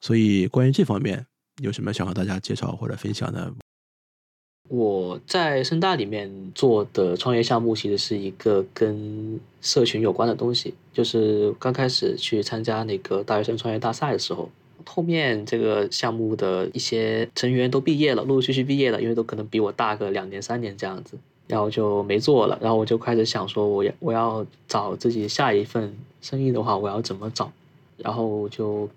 所以关于这方面有什么想和大家介绍或者分享的？我在深大里面做的创业项目，其实是一个跟社群有关的东西。就是刚开始去参加那个大学生创业大赛的时候，后面这个项目的一些成员都毕业了，陆陆续续毕业了，因为都可能比我大个两年三年这样子，然后就没做了。然后我就开始想说，我要我要找自己下一份生意的话，我要怎么找？然后就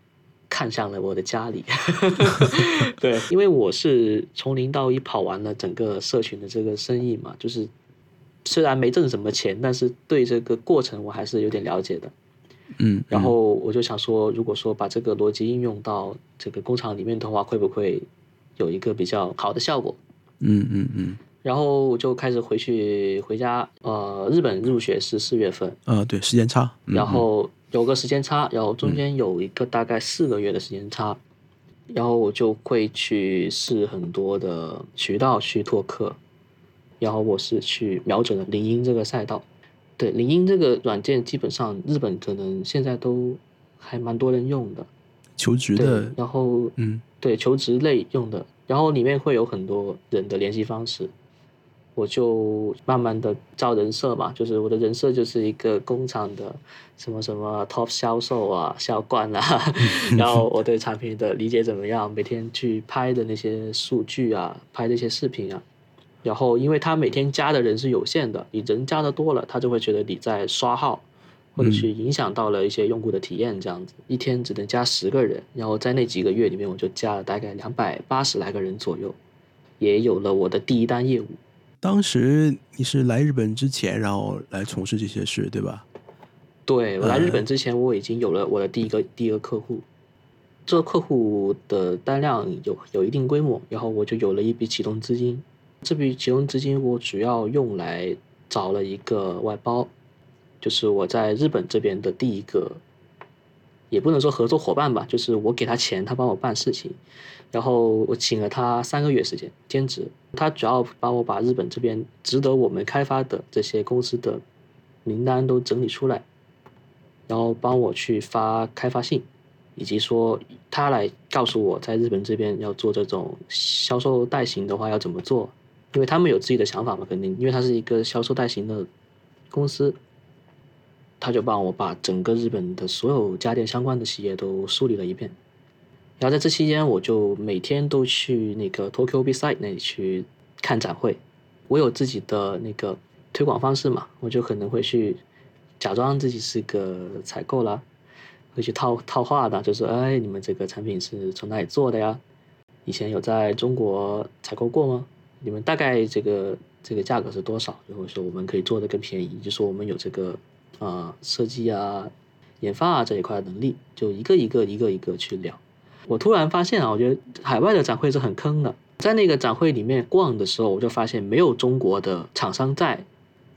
看向了我的家里，[laughs] 对，因为我是从零到一跑完了整个社群的这个生意嘛，就是虽然没挣什么钱，但是对这个过程我还是有点了解的。嗯，然后我就想说，如果说把这个逻辑应用到这个工厂里面的话，会不会有一个比较好的效果？嗯嗯嗯，然后我就开始回去回家，呃，日本入学是四月份，啊，对，时间差，嗯然后有个时间差，然后中间有一个大概四个月的时间差，然后我就会去试很多的渠道去拓客，然后我是去瞄准了领英这个赛道。对，领英这个软件基本上日本可能现在都还蛮多人用的，求职对的，，然后嗯。对求职类用的，然后里面会有很多人的联系方式，我就慢慢的造人设嘛，就是我的人设就是一个工厂的什么什么 top 销售啊、销冠啊，[laughs] 然后我对产品的理解怎么样，每天去拍的那些数据啊、拍这些视频啊，然后因为他每天加的人是有限的，你人加的多了，他就会觉得你在刷号。或者去影响到了一些用户的体验，这样子，一天只能加十个人，然后在那几个月里面，我就加了大概两百八十来个人左右，也有了我的第一单业务。当时你是来日本之前，然后来从事这些事，对吧？对我来日嗯本之前，我已经有了我的第一个第一个客户，这个客户的单量有有一定规模，然后我就有了一笔启动资金。这笔启动资金我主要用来找了一个外包，就是我在日本这边的第一个，也不能说合作伙伴吧，就是我给他钱，他帮我办事情，然后我请了他三个月时间兼职，他主要帮我把日本这边值得我们开发的这些公司的名单都整理出来，然后帮我去发开发信，以及说他来告诉我在日本这边要做这种销售代行的话要怎么做，因为他们有自己的想法嘛，肯定，因为他是一个销售代行的公司，他就帮我把整个日本的所有家电相关的企业都梳理了一遍。然后在这期间，我就每天都去那个 Tokyo B Side 那里去看展会。我有自己的那个推广方式嘛，我就可能会去假装自己是个采购啦，会去套套话的，就说哎，你们这个产品是从哪里做的呀？以前有在中国采购过吗？你们大概这个这个价格是多少？然后说我们可以做的更便宜，就说我们有这个、呃设计啊、研发啊这一块的能力，就一个一个一个一个去聊。我突然发现啊，我觉得海外的展会是很坑的。在那个展会里面逛的时候，我就发现没有中国的厂商在，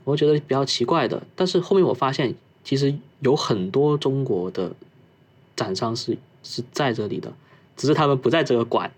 我觉得比较奇怪的。但是后面我发现，其实有很多中国的展商是是在这里的，只是他们不在这个馆，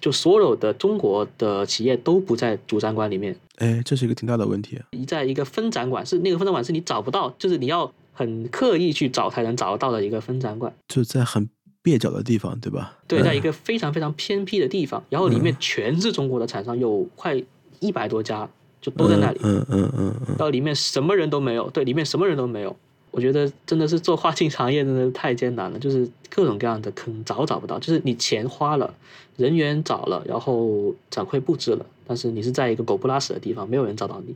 就所有的中国的企业都不在主展馆里面，哎，这是一个挺大的问题啊。一在一个分展馆，是那个分展馆是你找不到，就是你要很刻意去找才能找得到的一个分展馆。就在很蹩脚的地方，对吧？对，在一嗯个非常非常偏僻的地方，然后里面全是中国的厂商，有快一百多家，就都在那里。嗯嗯嗯嗯然后里面什么人都没有，对，里面什么人都没有。我觉得真的是做跨境行业真的太艰难了，就是各种各样的坑找找不到，就是你钱花了，人员找了，然后展会布置了，但是你是在一个狗不拉屎的地方，没有人找到你，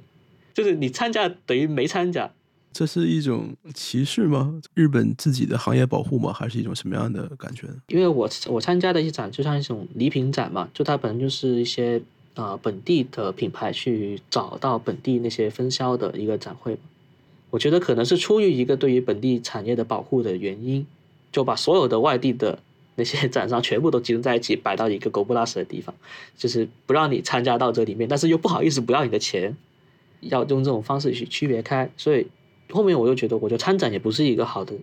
就是你参加等于没参加。这是一种歧视吗？日本自己的行业保护吗？还是一种什么样的感觉？因为我我参加的一展就像一种礼品展嘛，就它本身就是一些啊、呃本地的品牌去找到本地那些分销的一个展会嘛。我觉得可能是出于一个对于本地产业的保护的原因，就把所有的外地的那些展商全部都集中在一起，摆到一个狗不拉屎的地方，就是不让你参加到这里面，但是又不好意思不要你的钱，要用这种方式去区别开。所以后面我又觉得，我觉得参展也不是一个好的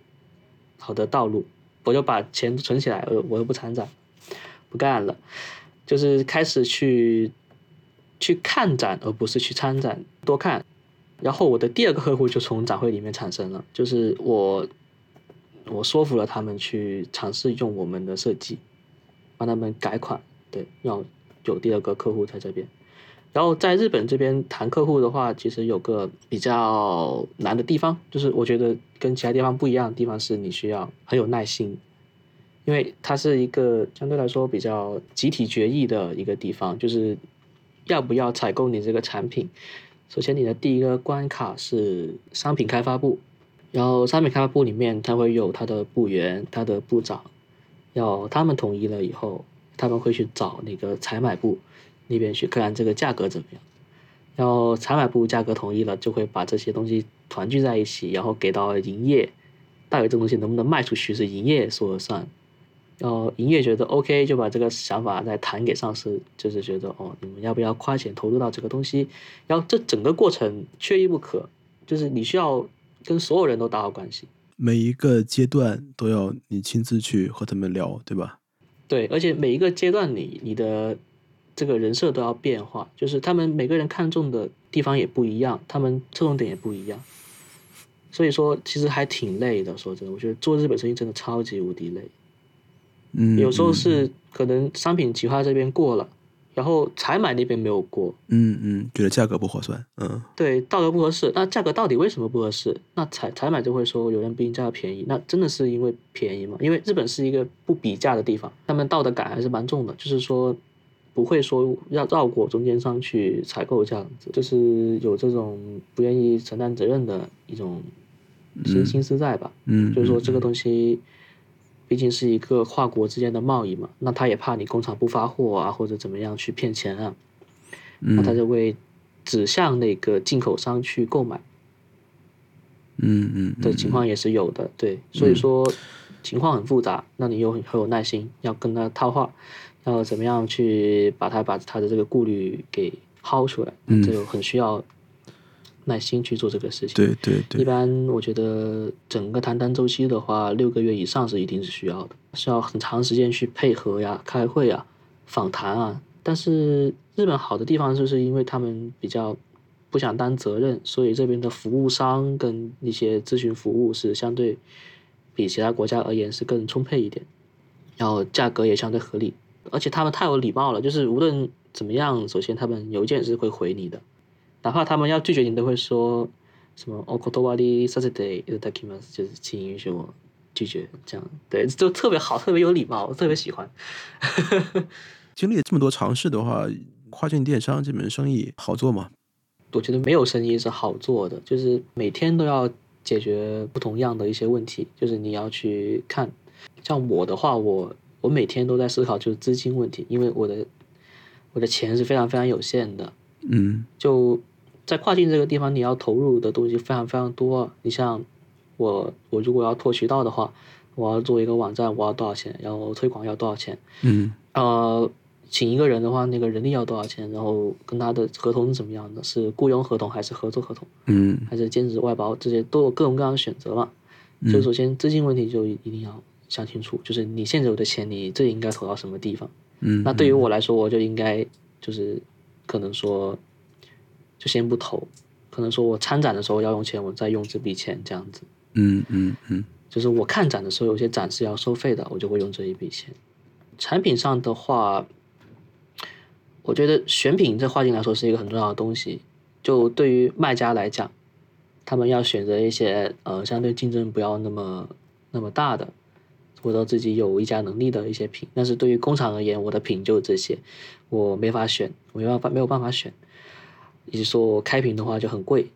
好的道路，我就把钱存起来，我我又不参展，不干了，就是开始去去看展，而不是去参展，多看。然后我的第二个客户就从展会里面产生了，就是我我说服了他们去尝试用我们的设计，帮他们改款，对，要有第二个客户在这边。然后在日本这边谈客户的话，其实有个比较难的地方，就是我觉得跟其他地方不一样的地方是你需要很有耐心，因为它是一个相对来说比较集体决议的一个地方，就是要不要采购你这个产品。首先，你的第一个关卡是商品开发部，然后商品开发部里面它会有它的部员、它的部长，要他们统一了以后，他们会去找那个采买部那边去看这个价格怎么样。然后采买部价格统一了，就会把这些东西团聚在一起，然后给到营业，到底这东西能不能卖出去是营业说了算。然后营业觉得 OK，就把这个想法再谈给上司，就是觉得哦，你们要不要花钱投入到这个东西？然后这整个过程缺一不可，就是你需要跟所有人都打好关系。每一个阶段都要你亲自去和他们聊，对吧？对，而且每一个阶段你你的这个人设都要变化，就是他们每个人看重的地方也不一样，他们侧重点也不一样。所以说，其实还挺累的。说真的，我觉得做日本生意真的超级无敌累。嗯，有时候嗯是可能商品企划这边过了，然后采买那边没有过，嗯嗯，觉得价格不划算，嗯对，价格不合适。那价格到底为什么不合适？那采采买就会说有人比你价格便宜，那真的是因为便宜吗？因为日本是一个不比价的地方，他们道德感还是蛮重的，就是说不会说要绕过中间商去采购这样子，就是有这种不愿意承担责任的一种心心思在吧？嗯，就是说这个西，东西毕竟是一个跨国之间的贸易嘛，那他也怕你工厂不发货啊，或者怎么样去骗钱啊，那他嗯就会指向那个进口商去购买嗯嗯的情况也是有的，对，所以说情况很复杂，那你又很很有耐心，要跟他套话，要怎么样去把他把他的这个顾虑给薅出来，嗯。这就很需要耐心去做这个事情。对对对一，般我觉得整个谈单周期的话，六个月以上是一定是需要的，是要很长时间去配合呀、开会啊、访谈啊。但是日本好的地方就是因为他们比较不想担责任，所以这边的服务商跟一些咨询服务是相对比其他国家而言是更充沛一点，然后价格也相对合理，而且他们太有礼貌了，就是无论怎么样，首先他们邮件是会回你的，哪怕他们要拒绝你，都会说什么 “o k o t o w a r i s a s e t e i t a k i m a s 就是请允许我拒绝，这样对，就特别好，特别有礼貌，我特别喜欢。[laughs] 经历了这么多尝试的话，跨境电商这门生意好做吗？我觉得没有生意是好做的，就是每天都要解决不同样的一些问题，就是你要去看。像我的话，我我每天都在思考就是资金问题，因为我的我的钱是非常非常有限的，嗯就在跨境这个地方，你要投入的东西非常非常多。你像我，我如果要拓渠道的话，我要做一个网站，我要多少钱？然后推广要多少钱？嗯呃，请一个人的话，那个人力要多少钱？然后跟他的合同是怎么样的？是雇佣合同还是合作合同，嗯还是兼职外包？这些都有各种各样的选择嘛。所以首先资金问题就一定要想清楚，就是你现有的钱，你这应该投到什么地方？嗯，那对于我来说，我就应该就是可能说，就先不投，可能说我参展的时候要用钱，我再用这笔钱这样子。嗯嗯嗯就是我看展的时候，有些展是要收费的，我就会用这一笔钱。产品上的话，我觉得选品这跨境来说是一个很重要的东西。就对于卖家来讲，他们要选择一些呃相对竞争不要那么那么大的，或者自己有议价能力的一些品。但是对于工厂而言，我的品就这些，我没法选，我没办法没有办法选。以及说开屏的话就很贵，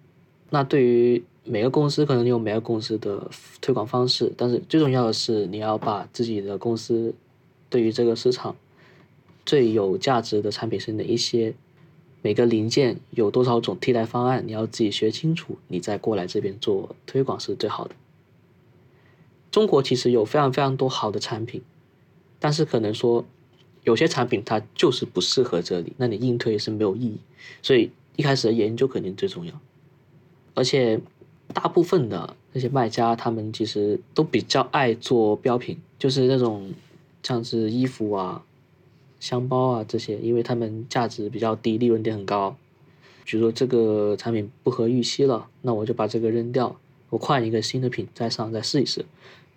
那对于每个公司可能有每个公司的推广方式，但是最重要的是你要把自己的公司对于这个市场最有价值的产品是哪一些，每个零件有多少种替代方案，你要自己学清楚，你再过来这边做推广是最好的。中国其实有非常非常多好的产品，但是可能说有些产品它就是不适合这里，那你硬推是没有意义，所以一开始的研究肯定最重要。而且大部分的那些卖家，他们其实都比较爱做标品，就是那种像是衣服啊、箱包啊这些，因为他们价值比较低，利润点很高。比如说这个产品不合预期了，那我就把这个扔掉，我换一个新的品再上再试一试。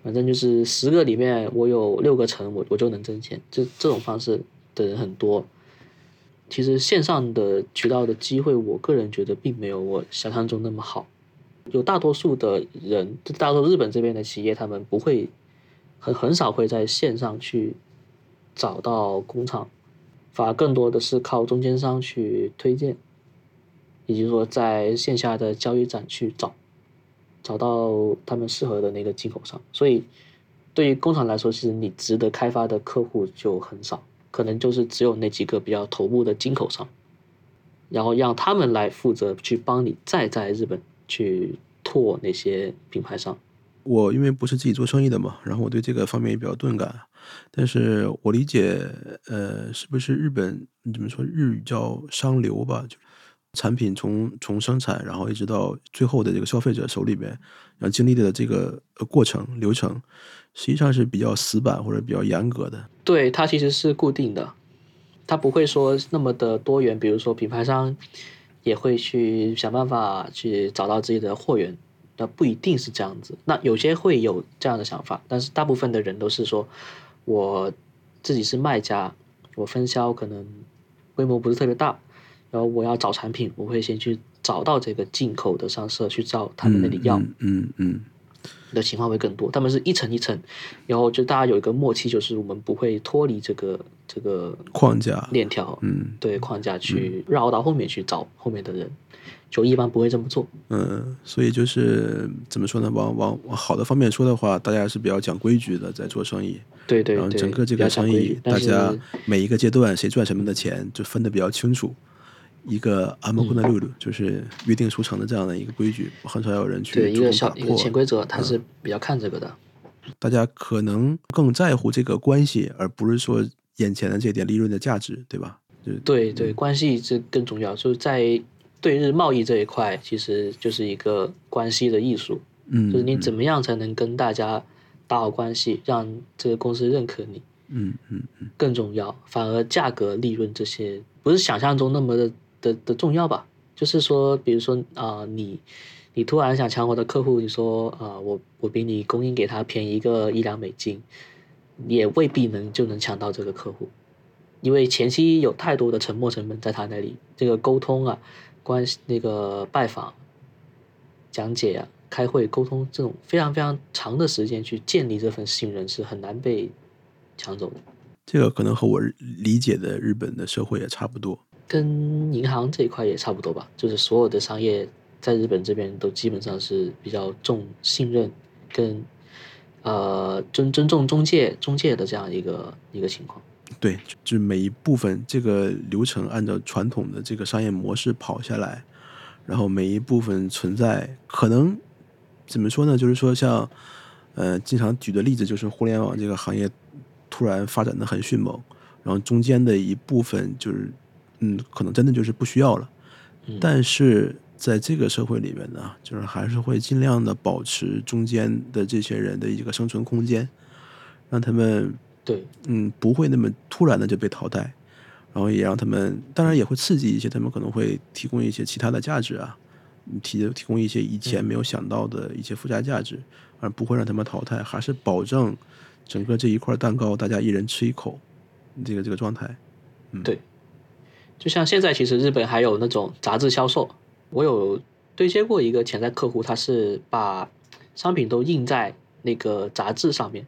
反正就是十个里面我有六个成，我我就能挣钱。这这种方式的人很多。其实线上的渠道的机会，我个人觉得并没有我想象中那么好。有大多数的人，大多数日本这边的企业，他们不会很很少会在线上去找到工厂，反而更多的是靠中间商去推荐，以及说在线下的交易展去找，找到他们适合的那个进口商。所以对于工厂来说，其实你值得开发的客户就很少，可能就是只有那几个比较头部的进口商，然后让他们来负责去帮你再在日本去拓那些品牌商。我因为不是自己做生意的嘛，然后我对这个方面也比较钝感，但是我理解，呃，是不是日本怎么说日语叫商流吧？就产品从从生产，然后一直到最后的这个消费者手里边，然后经历的这个过程流程，实际上是比较死板或者比较严格的。对，它其实是固定的，它不会说那么的多元。比如说品牌商也会去想办法去找到自己的货源，那不一定是这样子。那有些会有这样的想法，但是大部分的人都是说，我自己是卖家，我分销可能规模不是特别大，然后我要找产品，我会先去找到这个进口的商社去找他们那里要。嗯嗯嗯的情况会更多。他们是一层一层，然后就大家有一个默契，就是我们不会脱离这个这个框架链条，嗯对框架去绕到后面去找后面的人，就一般不会这么做。嗯，所以就是怎么说呢？往往往好的方面说的话，大家是比较讲规矩的，在做生意。然后对然后，整个这个生意大家每一个阶段谁赚什么的钱就分得比较清楚。一个阿莫库的嗯路路就是约定俗成的这样的一个规矩，很少有人去对一个小一个。潜规则，他是比较看这个的。大家可能更在乎这个关系，而不是说眼前的这点利润的价值，对吧？就对对，关系这更重要，就是在对日贸易这一块，其实就是一个关系的艺术，嗯，就是你怎么样才能跟大家打好关系，让这个公司认可你。嗯嗯嗯更重要，反而价格、利润这些不是想象中那么的的的重要吧？就是说，比如说啊、你你突然想抢我的客户，你说啊、我我比你供应给他便宜个一两美金，也未必能就能抢到这个客户，因为前期有太多的沉没成本在他那里，这个沟通啊，关系那个拜访、讲解啊、开会、沟通这种非常非常长的时间去建立这份信任是很难被抢走的。这个可能和我理解的日本的社会也差不多。跟银行这一块也差不多吧，就是所有的商业在日本这边都基本上是比较重信任跟呃尊尊重中介中介的这样一个一个情况。对，就是每一部分这个流程按照传统的这个商业模式跑下来，然后每一部分存在可能怎么说呢？就是说像呃，经常举的例子就是互联网这个行业突然发展的很迅猛，然后中间的一部分就是嗯，可能真的就是不需要了。嗯。但是在这个社会里面呢，就是还是会尽量的保持中间的这些人的一个生存空间，让他们对，嗯，不会那么突然的就被淘汰，然后也让他们，当然也会刺激一些，他们可能会提供一些其他的价值啊，嗯提提供一些以前没有想到的一些附加价值，而不会让他们淘汰，还是保证整个这一块蛋糕大家一人吃一口，这个这个状态。嗯。对，就像现在其实日本还有那种杂志销售，我有对接过一个潜在客户，他是把商品都印在那个杂志上面，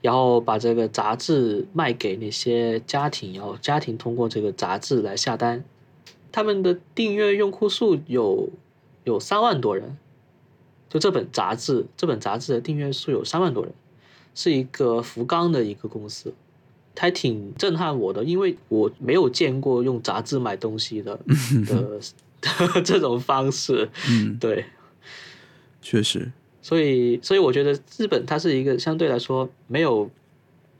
然后把这个杂志卖给那些家庭，然后家庭通过这个杂志来下单，他们的订阅用户数有有三万多人，就这本杂志，这本杂志的订阅数有三万多人，是一个福冈的一个公司。还挺震撼我的，因为我没有见过用杂志买东西的 [laughs] 的这种方式。嗯，对，确实，所以所以我觉得日本它是一个相对来说没有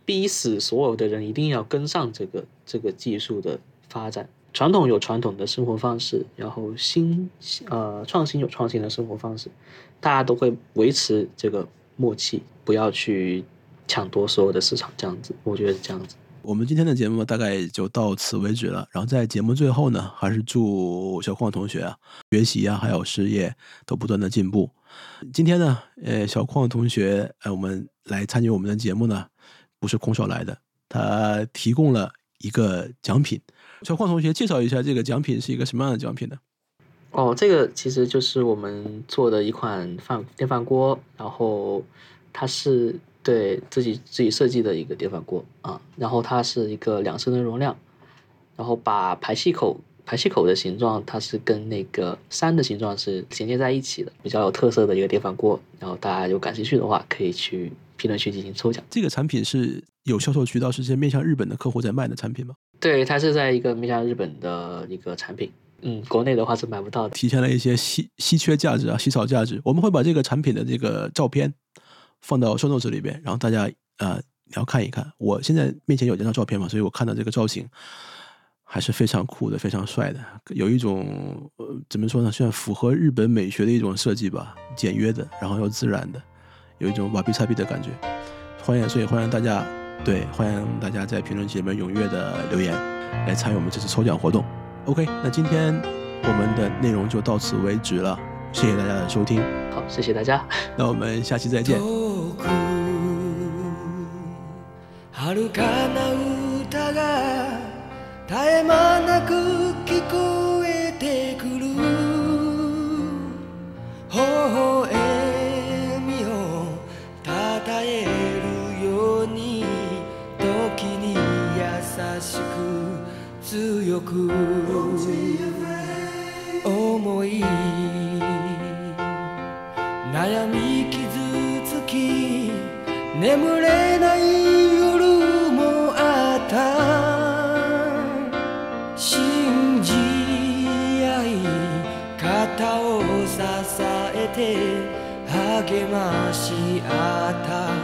逼死所有的人一定要跟上这个这个技术的发展。传统有传统的生活方式，然后新呃创新有创新的生活方式，大家都会维持这个默契，不要去抢夺所有的市场，这样子，我觉得是这样子。我们今天的节目大概就到此为止了。然后在节目最后呢，还是祝小矿同学啊，学习啊，还有事业都不断的进步。今天呢，呃，小矿同学，呃，我们来参与我们的节目呢，不是空手来的，他提供了一个奖品，小矿同学介绍一下这个奖品是一个什么样的奖品呢？哦，这个其实就是我们做的一款饭电饭锅，然后它是对自己自己设计的一个电饭锅啊，然后它是一个两升的容量，然后把排气口排气口的形状，它是跟那个山的形状是衔接在一起的，比较有特色的一个电饭锅。然后大家有感兴趣的话，可以去评论区进行抽奖。这个产品是有销售渠道，是些面向日本的客户在卖的产品吗？对，它是在一个面向日本的一个产品。嗯，国内的话是买不到的。体现了一些稀稀缺价值啊，稀少价值。我们会把这个产品的这个照片放到 show notes 里边，然后大家呃你要看一看。我现在面前有这张照片嘛，所以我看到这个造型还是非常酷的，非常帅的，有一种呃怎么说呢，算符合日本美学的一种设计吧，简约的，然后又自然的，有一种瓦比萨比的感觉。欢迎，所以欢迎大家，对，欢迎大家在评论区里面踊跃的留言，来参与我们这次抽奖活动。OK，那今天我们的内容就到此为止了，谢谢大家的收听，好，谢谢大家。那我们下期再见。く遥かな歌が絶え間なく聞こえてくる微笑みをたたえるように時に優しく強く眠れない夜もあった。信じ合い肩を支えて励まし合った。